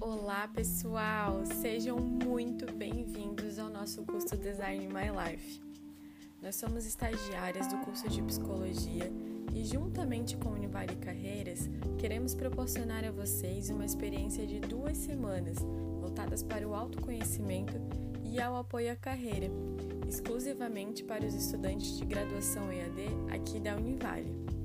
Olá, pessoal! Sejam muito bem-vindos ao nosso curso Design My Life. Nós somos estagiárias do curso de Psicologia e, juntamente com Univale Carreiras, queremos proporcionar a vocês uma experiência de duas semanas voltadas para o autoconhecimento e ao apoio à carreira, exclusivamente para os estudantes de graduação EAD aqui da Univale.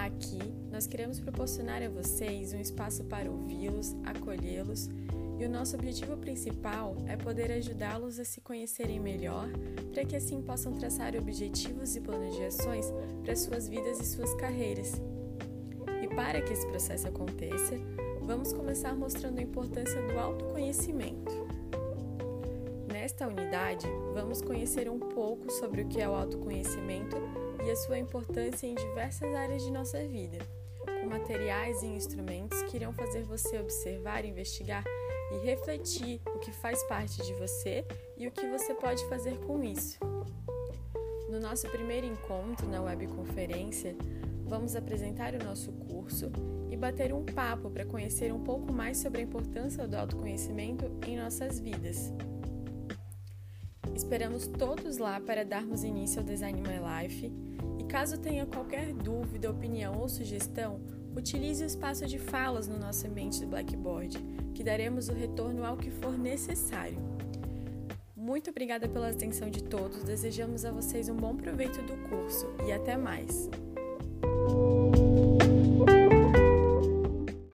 Aqui, nós queremos proporcionar a vocês um espaço para ouvi-los, acolhê-los e o nosso objetivo principal é poder ajudá-los a se conhecerem melhor, para que assim possam traçar objetivos e planos de ações para suas vidas e suas carreiras. E para que esse processo aconteça, vamos começar mostrando a importância do autoconhecimento. Nesta unidade, vamos conhecer um pouco sobre o que é o autoconhecimento e a sua importância em diversas áreas de nossa vida, com materiais e instrumentos que irão fazer você observar, investigar e refletir o que faz parte de você e o que você pode fazer com isso. No nosso primeiro encontro na webconferência, vamos apresentar o nosso curso e bater um papo para conhecer um pouco mais sobre a importância do autoconhecimento em nossas vidas. Esperamos todos lá para darmos início ao Design My Life e caso tenha qualquer dúvida, opinião ou sugestão, utilize o espaço de falas no nosso ambiente do Blackboard, que daremos o retorno ao que for necessário. Muito obrigada pela atenção de todos, desejamos a vocês um bom proveito do curso e até mais!